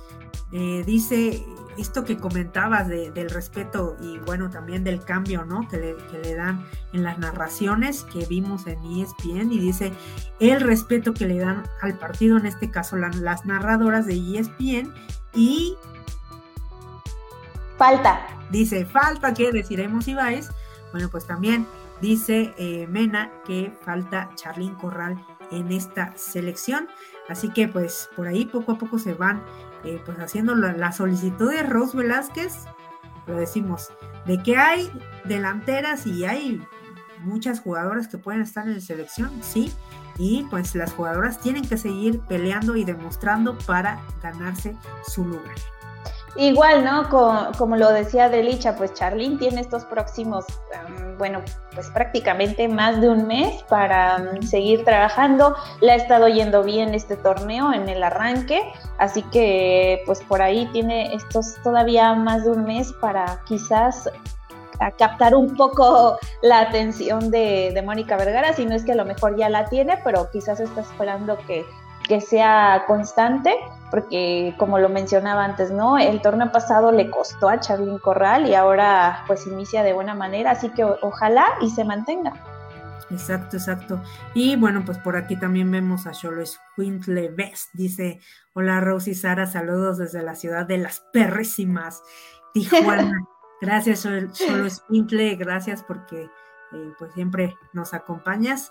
eh, dice esto que comentabas del respeto y bueno, también del cambio, ¿no? Que le, dan en las narraciones que vimos en ESPN y dice el respeto que le dan al partido, en este caso las narradoras de ESPN y... Falta. Dice, falta que deciremos Ibáez. Bueno, pues también dice eh, Mena que falta Charlín Corral en esta selección. Así que pues por ahí poco a poco se van eh, pues haciendo la, solicitud de Rose Velázquez, lo decimos, de que hay delanteras y hay muchas jugadoras que pueden estar en la selección, sí, y pues las jugadoras tienen que seguir peleando y demostrando para ganarse su lugar. Igual, ¿no? Como, lo decía Delicha, pues Charlene tiene estos próximos, em, bueno, pues prácticamente más de un mes para seguir trabajando. Le ha estado yendo bien este torneo en el arranque, así que pues por ahí tiene estos todavía más de un mes para quizás captar un poco la atención de, de Mónica Vergara, si no es que a lo mejor ya la tiene, pero quizás está esperando que que sea constante, porque como lo mencionaba antes, ¿no? El torneo pasado le costó a Charlyn Corral y ahora pues inicia de buena manera, así que ojalá y se mantenga. Exacto, exacto. Y bueno, pues por aquí también vemos a Cholo Quintle Best. Dice, hola Rosy Sara, saludos desde la ciudad de las perrísimas, Tijuana. gracias Cholo Quintle, gracias porque eh, pues siempre nos acompañas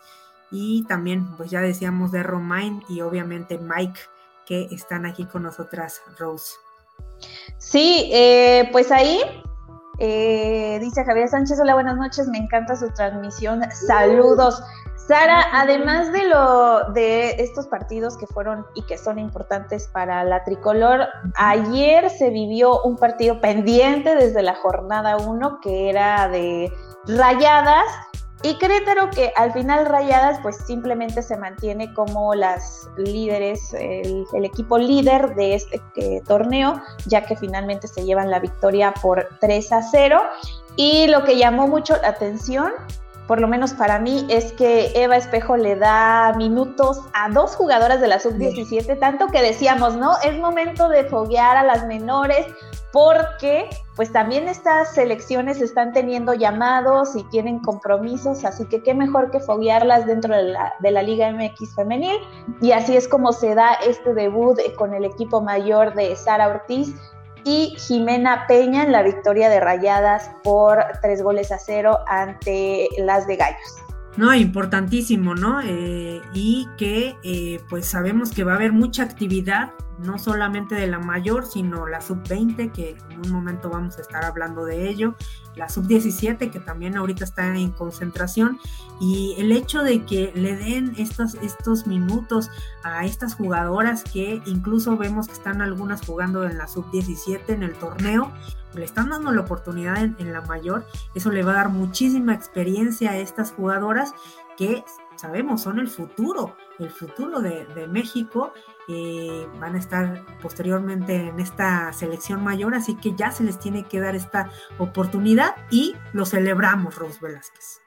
y también pues ya decíamos de Romain y obviamente Mike que están aquí con nosotras, Rose. Sí, eh, pues ahí eh, dice Javier Sánchez, hola, buenas noches, me encanta su transmisión, saludos. Sara, además de lo de estos partidos que fueron y que son importantes para la tricolor, ayer se vivió un partido pendiente desde la jornada 1 que era de Rayadas y Querétaro que al final Rayadas pues simplemente se mantiene como las líderes, el, equipo líder de este eh, torneo, ya que finalmente se llevan la victoria por 3 a 0. Y lo que llamó mucho la atención, por lo menos para mí, es que Eva Espejo le da minutos a dos jugadoras de la sub-17, tanto que decíamos, ¿no? Es momento de foguear a las menores porque pues también estas selecciones están teniendo llamados y tienen compromisos, así que qué mejor que foguearlas dentro de la, de la Liga MX femenil y así es como se da este debut con el equipo mayor de Sara Ortiz y Jimena Peña en la victoria de Rayadas por tres goles a cero ante las de Gallos. No, importantísimo, ¿no? Eh, y que eh, pues sabemos que va a haber mucha actividad no solamente de la mayor, sino la sub-20, que en un momento vamos a estar hablando de ello, la sub-17, que también ahorita está en concentración, y el hecho de que le den estos, estos minutos a estas jugadoras que incluso vemos que están algunas jugando en la sub-17 en el torneo, le están dando la oportunidad en, la mayor, eso le va a dar muchísima experiencia a estas jugadoras que sabemos son el futuro, el futuro de, de México eh, van a estar posteriormente en esta selección mayor, así que ya se les tiene que dar esta oportunidad y lo celebramos, Rose Velázquez.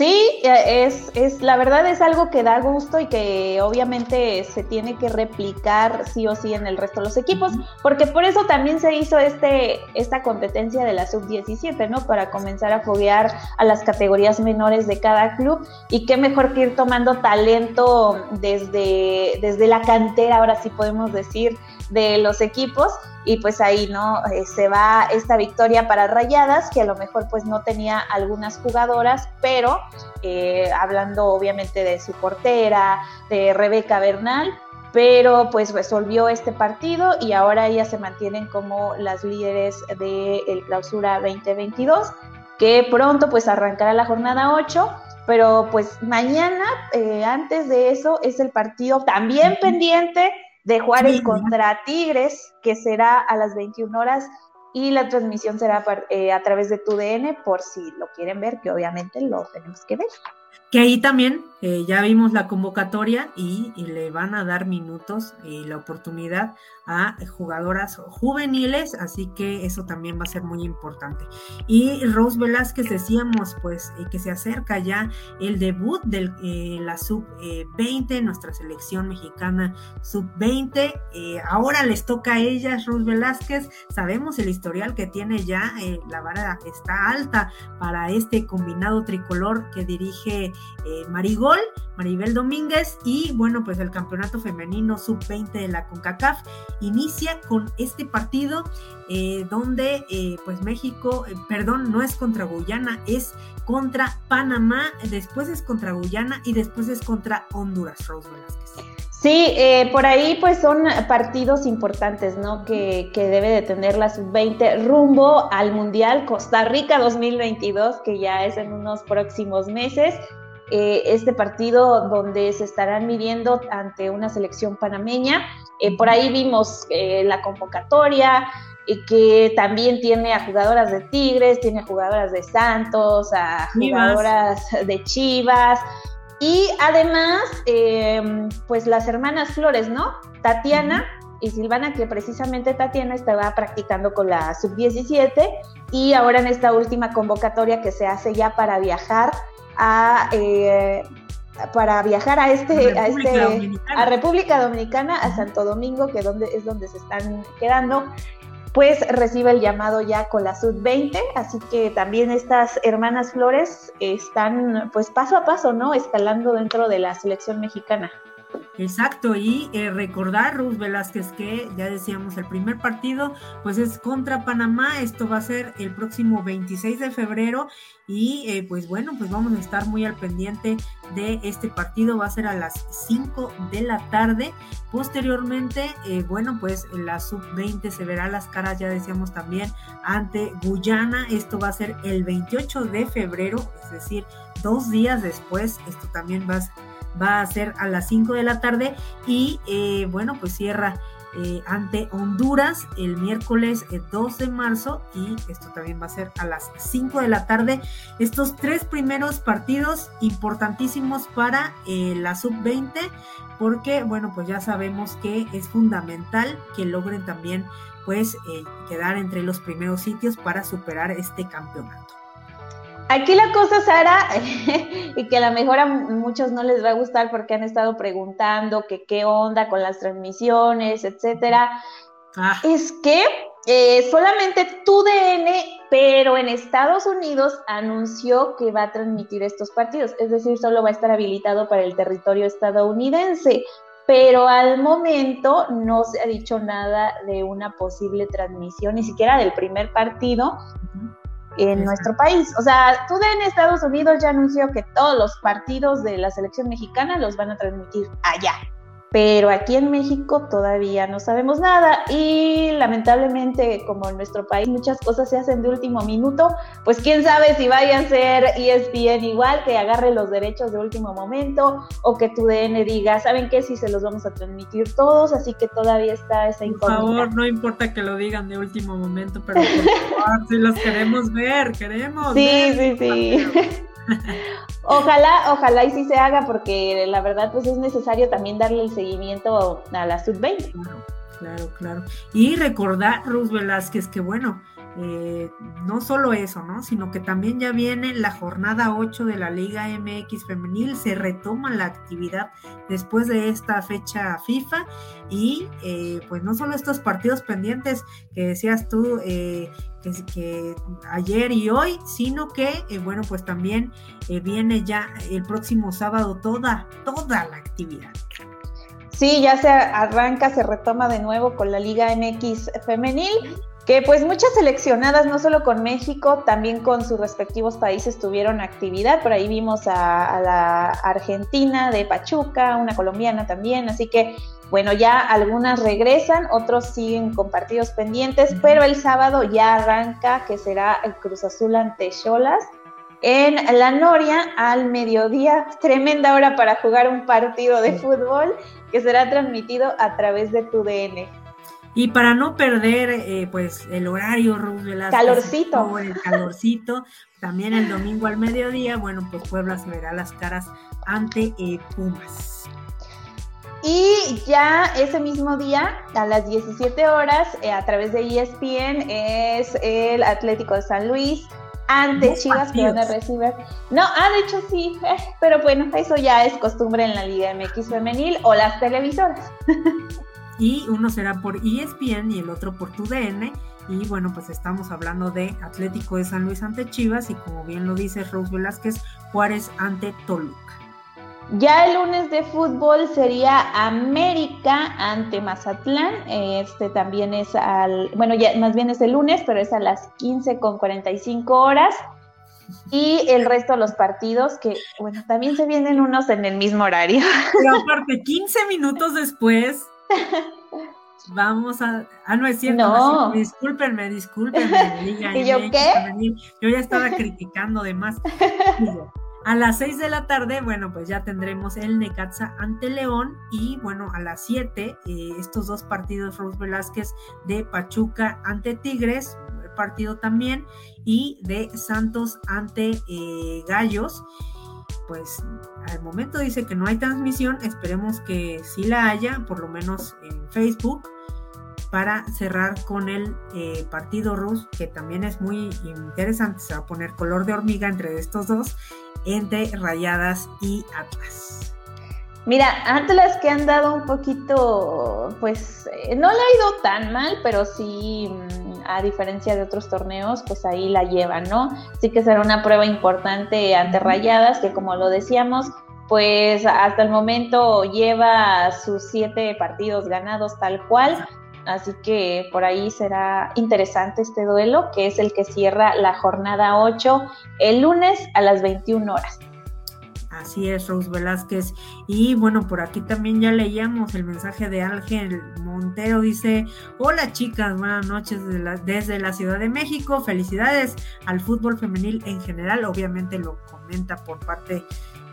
Sí, eh, es, es, la verdad es algo que da gusto y que obviamente se tiene que replicar sí o sí en el resto de los equipos, porque por eso también se hizo este, esta competencia de la sub-17, ¿no? Para comenzar a foguear a las categorías menores de cada club y qué mejor que ir tomando talento desde, desde la cantera, ahora sí podemos decir, de los equipos y pues ahí no eh, se va esta victoria para Rayadas que a lo mejor pues no tenía algunas jugadoras pero eh, hablando obviamente de su portera de Rebeca Bernal pero pues resolvió este partido y ahora ellas se mantienen como las líderes del el clausura 2022 que pronto pues arrancará la jornada 8 pero pues mañana eh, antes de eso es el partido también pendiente de Juárez contra Tigres, que será a las 21 horas y la transmisión será eh, a través de tu DN por si lo quieren ver, que obviamente lo tenemos que ver. Que ahí también eh, ya vimos la convocatoria y, le van a dar minutos y la oportunidad a jugadoras juveniles, así que eso también va a ser muy importante. Y Rose Velázquez decíamos pues eh, que se acerca ya el debut de eh, la sub-20, nuestra selección mexicana sub-20. ahora les toca a ellas, Rose Velázquez, sabemos el historial que tiene ya, la vara está alta para este combinado tricolor que dirige Marigol, Maribel Domínguez y bueno, pues el campeonato femenino sub-20 de la CONCACAF inicia con este partido eh, donde eh, pues México, eh, perdón, no es contra Guyana, es contra Panamá, después es contra Guyana y después es contra Honduras, Rose Velázquez. Sí, eh, por ahí pues son partidos importantes, ¿no? Que, que debe de tener la sub-20 rumbo al Mundial Costa Rica 2022, que ya es en unos próximos meses. Eh, este partido donde se estarán midiendo ante una selección panameña. Eh, por ahí vimos la convocatoria, que también tiene a jugadoras de Tigres, tiene a jugadoras de Santos, a jugadoras de Chivas. Y además, em, pues las hermanas Flores, ¿no? Tatiana y Silvana, que precisamente Tatiana estaba practicando con la sub-17 y ahora en esta última convocatoria que se hace ya para viajar a... Eh, para viajar a este, a, este a República Dominicana, a Santo Domingo, que donde, es donde se están quedando, pues recibe el llamado ya con la sub-20, así que también estas hermanas Flores están pues paso a paso, ¿no? Escalando dentro de la selección mexicana. Exacto, y eh, recordar, Ruth Velázquez, que ya decíamos, el primer partido pues es contra Panamá, esto va a ser el próximo 26 de febrero y eh, pues bueno, pues vamos a estar muy al pendiente de este partido, va a ser a las 5 de la tarde. Posteriormente, eh, bueno, pues la sub-20 se verá las caras, ya decíamos también, ante Guyana, esto va a ser el 28 de febrero, es decir, dos días después, esto también va a va a ser a las 5 de la tarde y eh, bueno, pues cierra eh, ante Honduras el miércoles 2 eh, de marzo y esto también va a ser a las 5 de la tarde. Estos tres primeros partidos importantísimos para la sub-20 porque bueno, pues ya sabemos que es fundamental que logren también pues quedar entre los primeros sitios para superar este campeonato. Aquí la cosa, Sara, y que a lo mejor a muchos no les va a gustar porque han estado preguntando que qué onda con las transmisiones, etcétera, ah. es que eh, solamente tu DN, pero en Estados Unidos anunció que va a transmitir estos partidos, es decir, solo va a estar habilitado para el territorio estadounidense, pero al momento no se ha dicho nada de una posible transmisión, ni siquiera del primer partido, en nuestro país. O sea, tú en Estados Unidos ya anunció que todos los partidos de la selección mexicana los van a transmitir allá pero aquí en México todavía no sabemos nada y lamentablemente como en nuestro país muchas cosas se hacen de último minuto, pues quién sabe si vayan a ser ESPN igual, que agarre los derechos de último momento o que tu DN diga, ¿saben qué? Si se los vamos a transmitir todos, así que todavía está esa incógnita. Por favor, no importa que lo digan de último momento, pero por favor, si los queremos ver, queremos. Sí, sí, sí. ojalá, ojalá y sí se haga, porque la verdad pues es necesario también darle el seguimiento a la sub-20. Claro, claro, Y recordar, Ruz Velázquez, que bueno, eh, no solo eso, ¿no? Sino que también ya viene la jornada 8 de la Liga MX femenil, se retoma la actividad después de esta fecha FIFA y eh, pues no solo estos partidos pendientes que decías tú, eh, que, ayer y hoy, sino que, bueno, pues también viene ya el próximo sábado toda, toda la actividad. Sí, ya se arranca, se retoma de nuevo con la Liga MX femenil que pues muchas seleccionadas, no solo con México, también con sus respectivos países tuvieron actividad. Por ahí vimos a, la Argentina de Pachuca, una colombiana también, así que bueno, ya algunas regresan, otros siguen con partidos pendientes, pero el sábado ya arranca, que será el Cruz Azul ante Cholas. En la Noria, al mediodía, tremenda hora para jugar un partido de fútbol que será transmitido a través de tu DN. Y para no perder eh, pues el horario, calorcito. el calorcito, también el domingo al mediodía, bueno, pues Puebla se verá las caras ante eh, Pumas. Y ya ese mismo día, a las 17 horas, eh, a través de ESPN, es el Atlético de San Luis ante Chivas que van a recibir. No, ah, de hecho sí, pero bueno, eso ya es costumbre en la Liga MX femenil o las televisoras. y uno será por ESPN y el otro por TUDN. Y bueno, pues estamos hablando de Atlético de San Luis ante Chivas y como bien lo dice Rose Velázquez, Juárez ante Toluca. Ya el lunes de fútbol sería América ante Mazatlán. Este también es al, bueno, ya más bien es el lunes, pero es a las 15 con 45 horas. Y el resto de los partidos, que bueno, también se vienen unos en el mismo horario. Pero aparte, 15 minutos después, vamos a. Ah, no es cierto. No. discúlpenme, discúlpenme. ¿Y yo qué? Yo ya estaba criticando de más. A las 6 de la tarde, bueno, pues ya tendremos el Necaxa ante León y bueno, a las 7 eh, estos dos partidos, Rose Velázquez de Pachuca ante Tigres, partido también, y de Santos ante eh, Gallos. Pues al momento dice que no hay transmisión, esperemos que sí la haya, por lo menos en Facebook para cerrar con el eh, partido Rus, que también es muy interesante. Se va a poner color de hormiga entre estos dos, entre Rayadas y Atlas. Mira, Atlas que han dado un poquito, pues eh, no le ha ido tan mal, pero sí, mm, a diferencia de otros torneos, pues ahí la llevan, ¿no? Sí que será una prueba importante ante Rayadas, que como lo decíamos, pues hasta el momento lleva sus siete partidos ganados tal cual, Así que por ahí será interesante este duelo, que es el que cierra la jornada 8 el lunes a las 21 horas. Así es, Rose Velázquez. Y bueno, por aquí también ya leíamos el mensaje de Ángel Montero. Dice, hola chicas, buenas noches desde la Ciudad de México. Felicidades al fútbol femenil en general. Obviamente lo comenta por parte,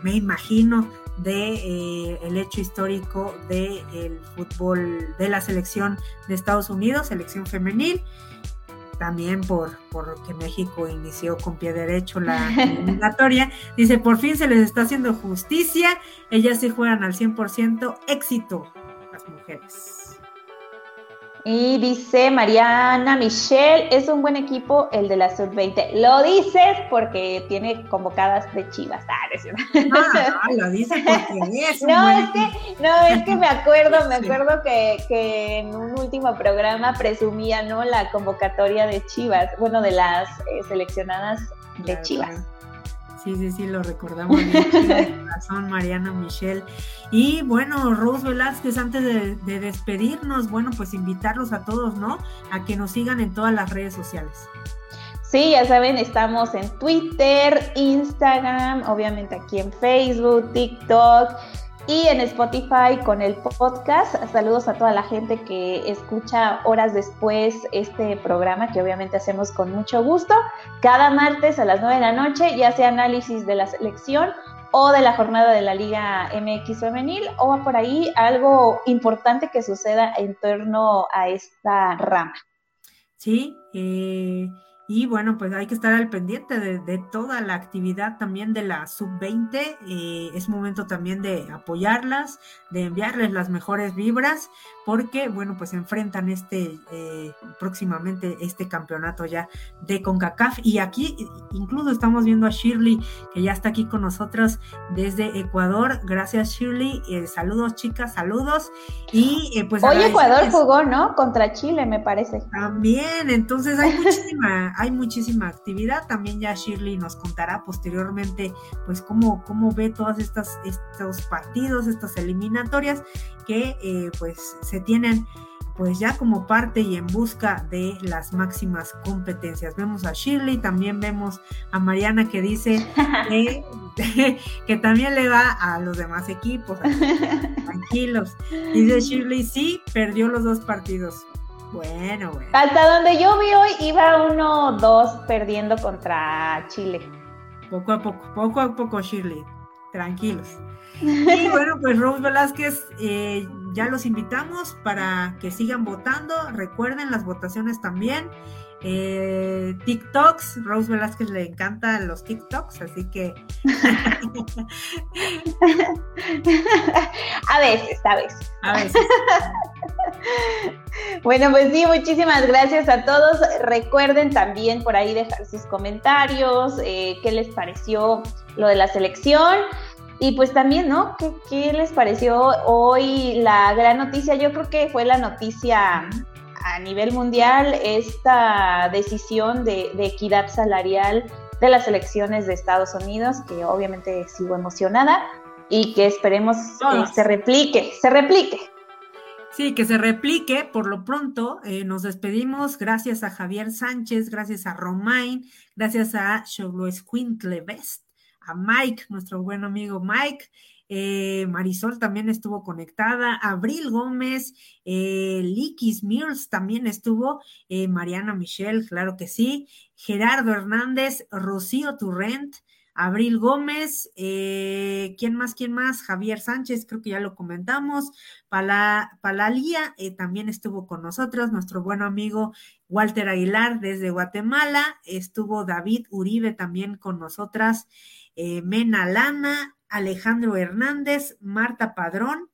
me imagino, de eh, el hecho histórico del el fútbol de la selección de Estados Unidos, selección femenil, también por porque México inició con pie derecho la eliminatoria. Dice, por fin se les está haciendo justicia, ellas sí juegan al 100%, éxito las mujeres. Y dice Mariana Michelle, es un buen equipo el de la sub-20. Lo dices porque tiene convocadas de Chivas. Ah, ah lo dice porque es un no, es que, no, es que me acuerdo, me acuerdo que, que, en un último programa presumía, ¿no? La convocatoria de Chivas, bueno, de las eh, seleccionadas de Chivas. Sí, sí, sí, lo recordamos bien. razón, Mariana Michelle. Y bueno, Rose Velázquez, antes de, despedirnos, bueno, pues invitarlos a todos, ¿no? A que nos sigan en todas las redes sociales. Sí, ya saben, estamos en Twitter, Instagram, obviamente aquí en Facebook, TikTok y en Spotify con el podcast. Saludos a toda la gente que escucha horas después este programa que obviamente hacemos con mucho gusto. Cada martes a las 9 de la noche, ya sea análisis de la selección o de la jornada de la Liga MX femenil o por ahí algo importante que suceda en torno a esta rama. Sí, eh, y bueno, pues hay que estar al pendiente de, toda la actividad también de la sub-20. Eh, es momento también de apoyarlas, de enviarles las mejores vibras, porque bueno, pues enfrentan este eh, próximamente este campeonato ya de CONCACAF. Y aquí incluso estamos viendo a Shirley, que ya está aquí con nosotros desde Ecuador. Gracias, Shirley. Eh, saludos, chicas, saludos. Y pues. Hoy Ecuador jugó, ¿no? Contra Chile, me parece. También, entonces hay muchísima hay muchísima actividad. También ya Shirley nos contará posteriormente, pues, cómo, cómo ve todas estas, estos partidos, estas eliminatorias que, eh, pues, se tienen pues ya como parte y en busca de las máximas competencias. Vemos a Shirley, también vemos a Mariana que dice que, que también le va a los demás equipos, tranquilos. Dice Shirley, sí, perdió los dos partidos. Bueno, bueno. Hasta donde yo vi hoy iba uno dos perdiendo contra Chile. Poco a poco, poco a poco, Shirley. Tranquilos. Y bueno, pues Rose Velázquez, eh, ya los invitamos para que sigan votando. Recuerden las votaciones también. Eh, TikToks, Rose Velázquez le encantan los TikToks, así que. a veces, a veces. A veces. bueno, pues sí, muchísimas gracias a todos. Recuerden también por ahí dejar sus comentarios, eh, qué les pareció lo de la selección. Y pues también, ¿no? ¿Qué, ¿Qué, les pareció hoy la gran noticia? Yo creo que fue la noticia a nivel mundial esta decisión de, equidad salarial de las elecciones de Estados Unidos, que obviamente sigo emocionada y que esperemos que se replique, se replique. Sí, que se replique por lo pronto. Eh, nos despedimos. Gracias a Javier Sánchez, gracias a Romain, gracias a Chogloes Quintle Best, a Mike, nuestro buen amigo Mike. Eh, Marisol también estuvo conectada, Abril Gómez, eh, Likis Mills también estuvo, eh, Mariana Michelle, claro que sí, Gerardo Hernández, Rocío Turrent, Abril Gómez, eh, ¿quién más? ¿Quién más? Javier Sánchez, creo que ya lo comentamos. Pala, Palalía eh, también estuvo con nosotros, nuestro buen amigo Walter Aguilar desde Guatemala. Estuvo David Uribe también con nosotras. Eh, Mena Lana, Alejandro Hernández, Marta Padrón.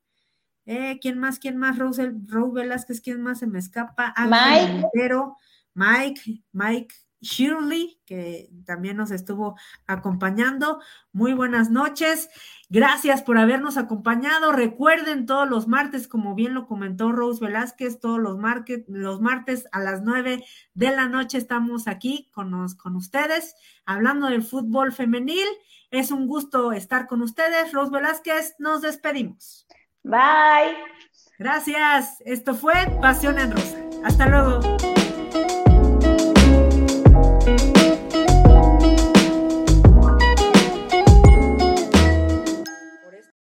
Eh, ¿Quién más? ¿Quién más? Rose, Rose Velázquez, ¿quién más se me escapa? Mike. Montero, Mike, Mike Shirley, que también nos estuvo acompañando. Muy buenas noches. Gracias por habernos acompañado. Recuerden todos los martes, como bien lo comentó Rose Velázquez, todos los, market, los martes a las nueve de la noche estamos aquí con, nos, con ustedes hablando del fútbol femenil. Es un gusto estar con ustedes. Rose Velázquez, nos despedimos. Bye. Gracias. Esto fue Pasión en Rosa. Hasta luego.